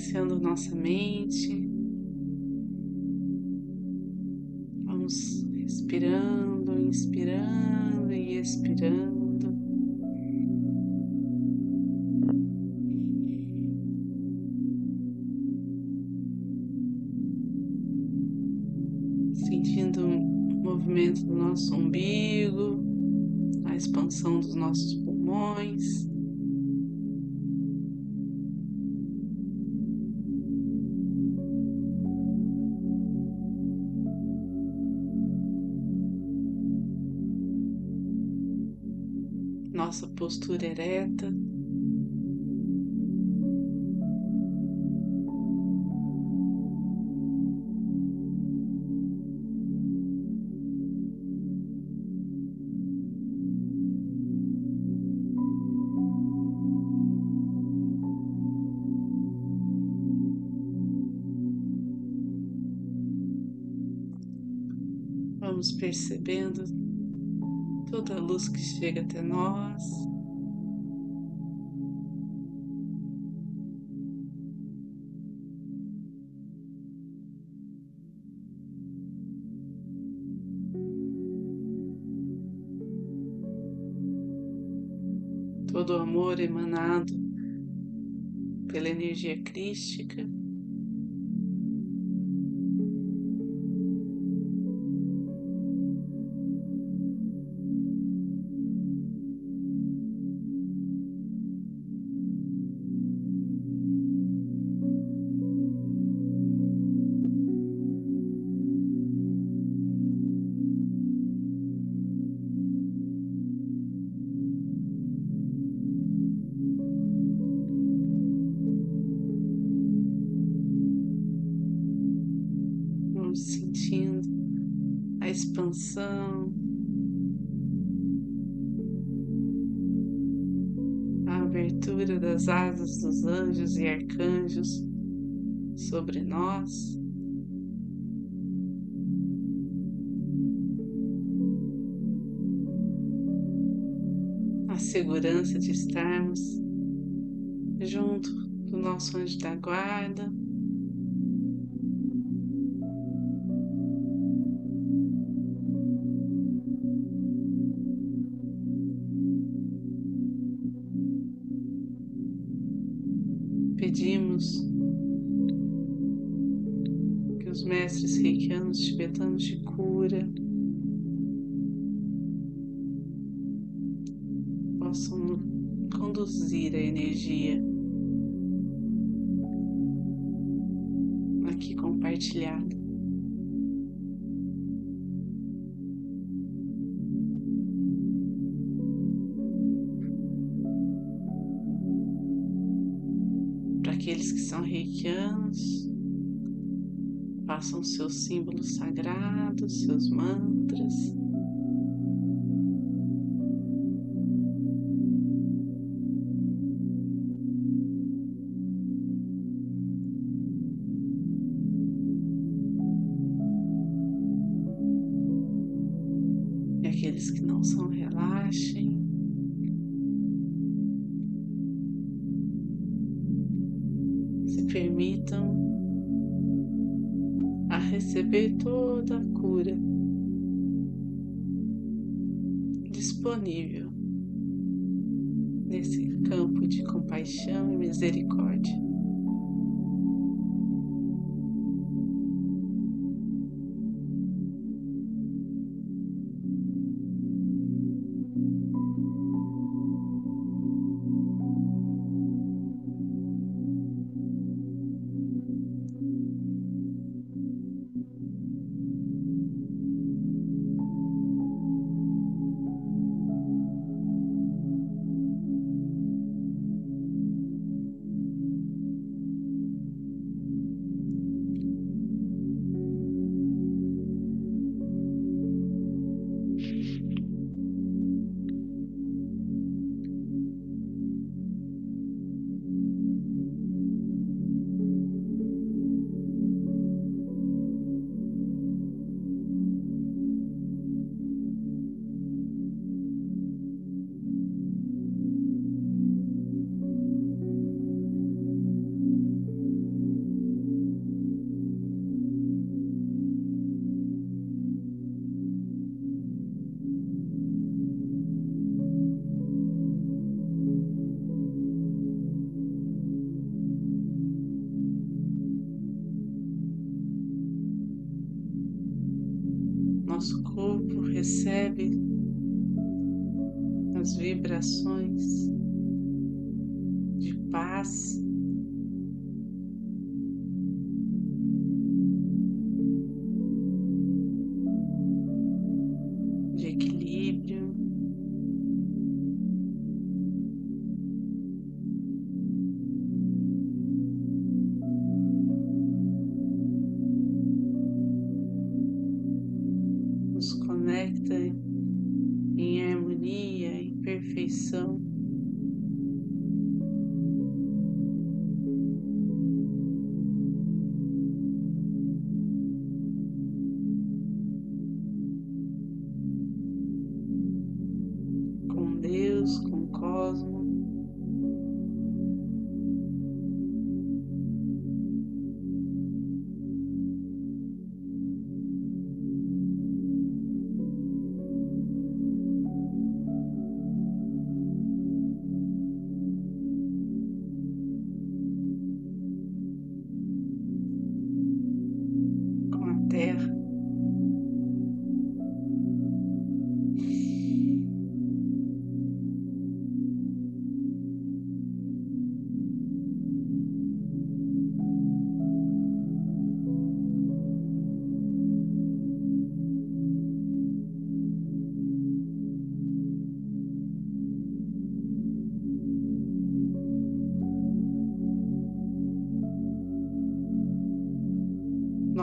silenciando nossa mente. Nossa postura ereta. Vamos percebendo toda a luz que chega até nós. Todo o amor emanado pela energia crística. Dos anjos e arcanjos sobre nós. A segurança de estarmos junto do nosso anjo da guarda. Tibetanos de cura possam conduzir a energia aqui compartilhada. aqueles que são reikianos, façam seus símbolos sagrados, seus mantras. E aqueles que não são, relaxem. permitam a receber toda a cura disponível nesse campo de compaixão e misericórdia.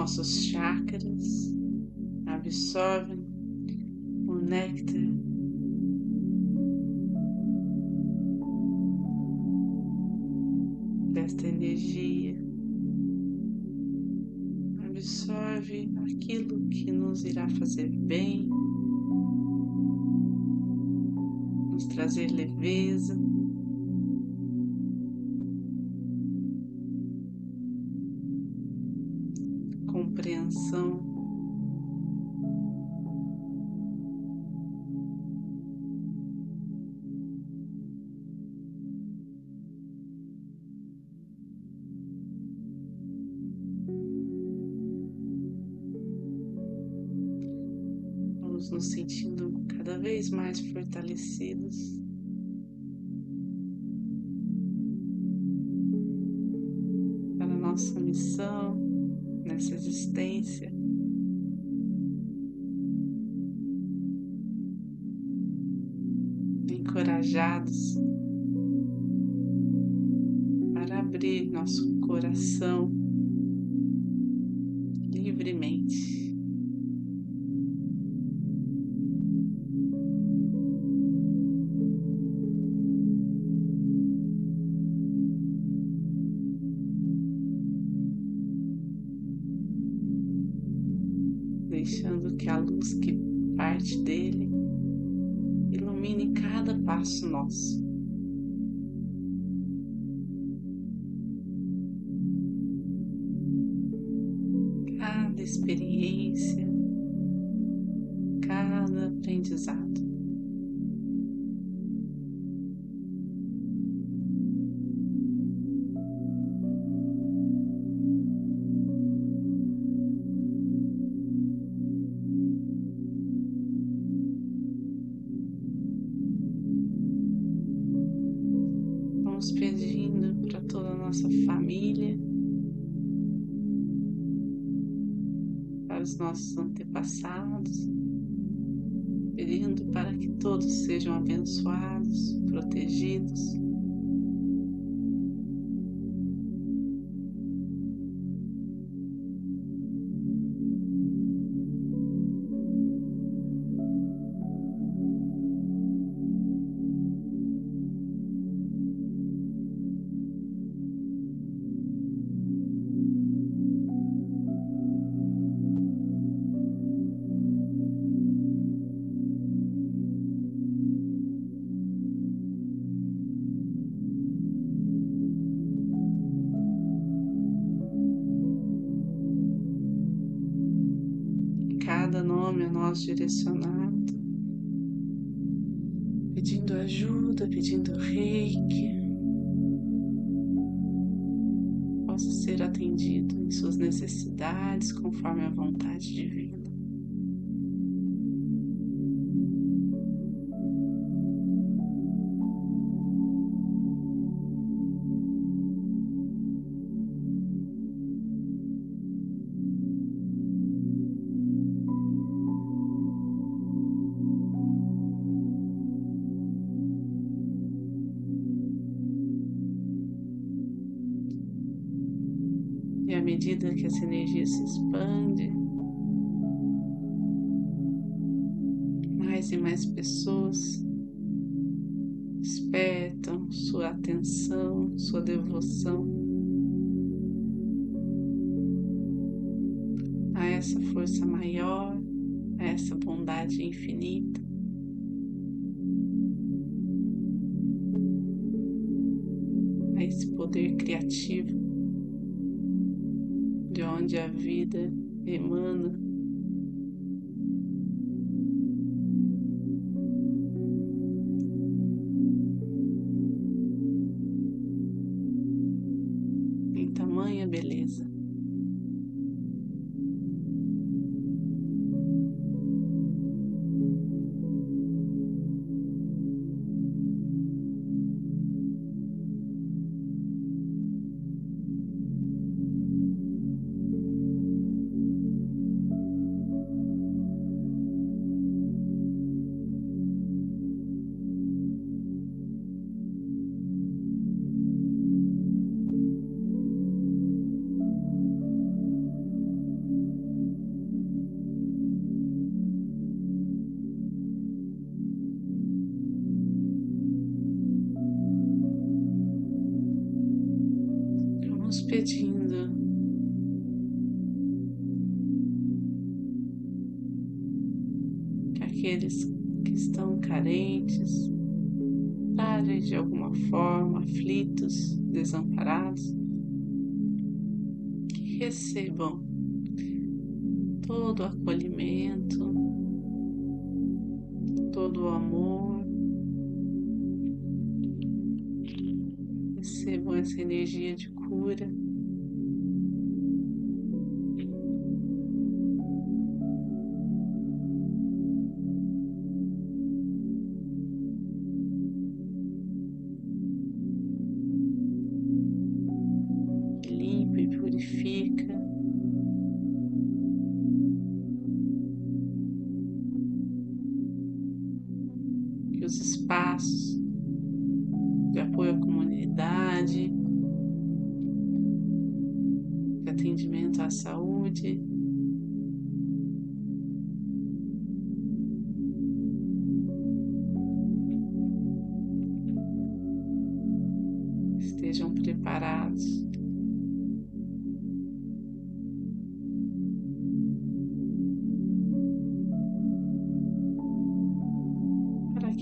Nossos chakras absorvem o néctar desta energia. Absorve aquilo que nos irá fazer bem, nos trazer leveza. Compreensão. Vamos nos sentindo cada vez mais fortalecidos. Livremente. deixando que a luz que parte dele ilumine cada passo nosso. Nossos antepassados, pedindo para que todos sejam abençoados, protegidos. Possa ser atendido em suas necessidades conforme a vontade divina. Sua atenção, sua devoção a essa força maior, a essa bondade infinita. A esse poder criativo de onde a vida emana pedindo. Que aqueles que estão carentes, frágeis de alguma forma, aflitos, desamparados, que recebam todo o acolhimento, todo o amor, recebam essa energia de cura.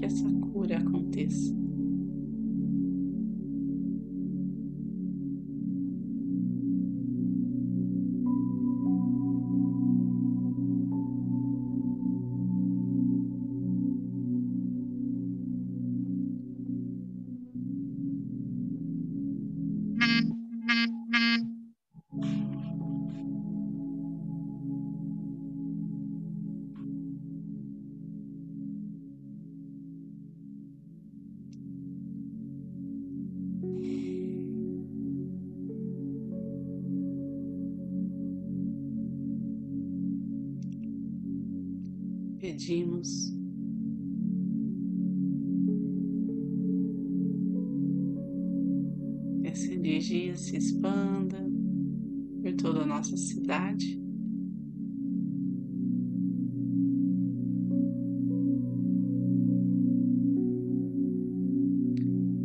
Que essa cura aconteça. Pedimos. Essa energia se expanda por toda a nossa cidade.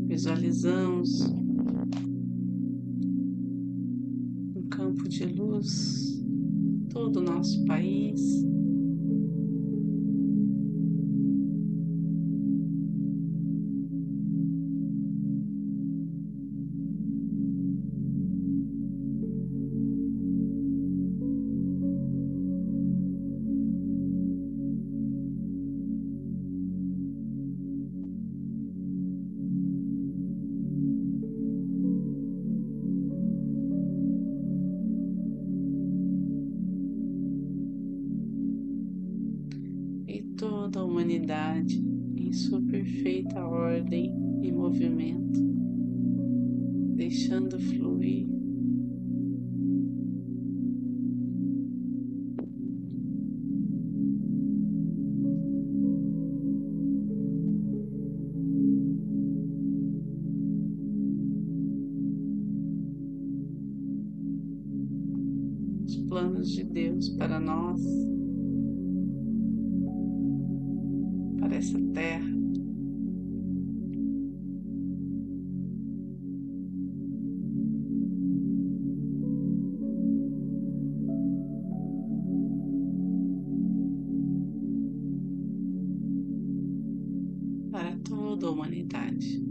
Visualizamos um campo de luz todo o nosso país. Deixando fluir. Toda a humanidade.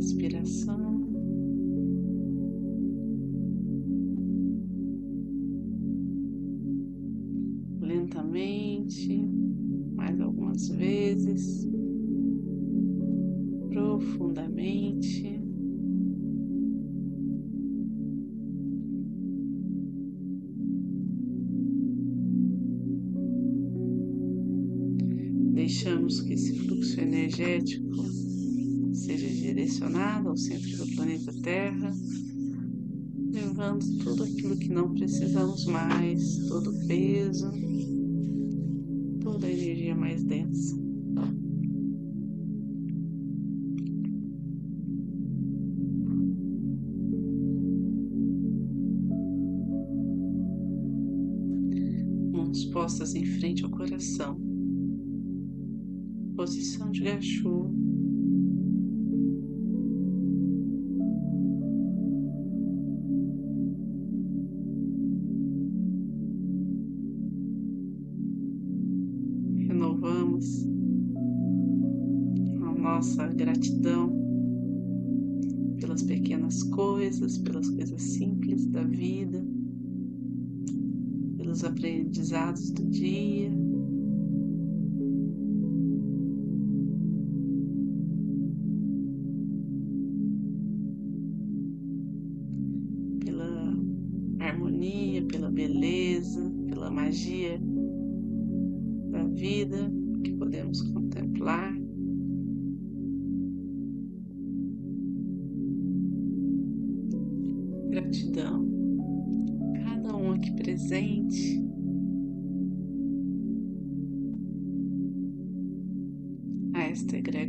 Respiração. Lentamente, mais algumas vezes, profundamente. Deixamos que esse fluxo energético seja direcionado ao centro do planeta Terra, levando tudo aquilo que não precisamos mais, todo o peso, toda a energia mais densa. Mãos postas em frente ao coração posição de gachô. Coisas, pelas coisas simples da vida, pelos aprendizados do dia.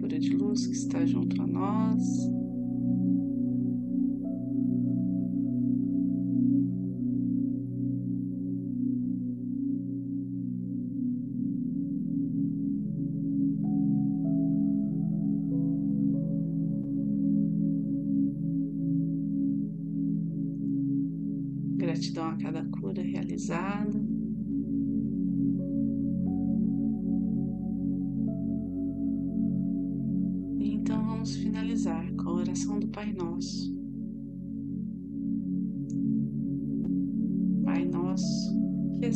Egrégora de luz que está junto a nós.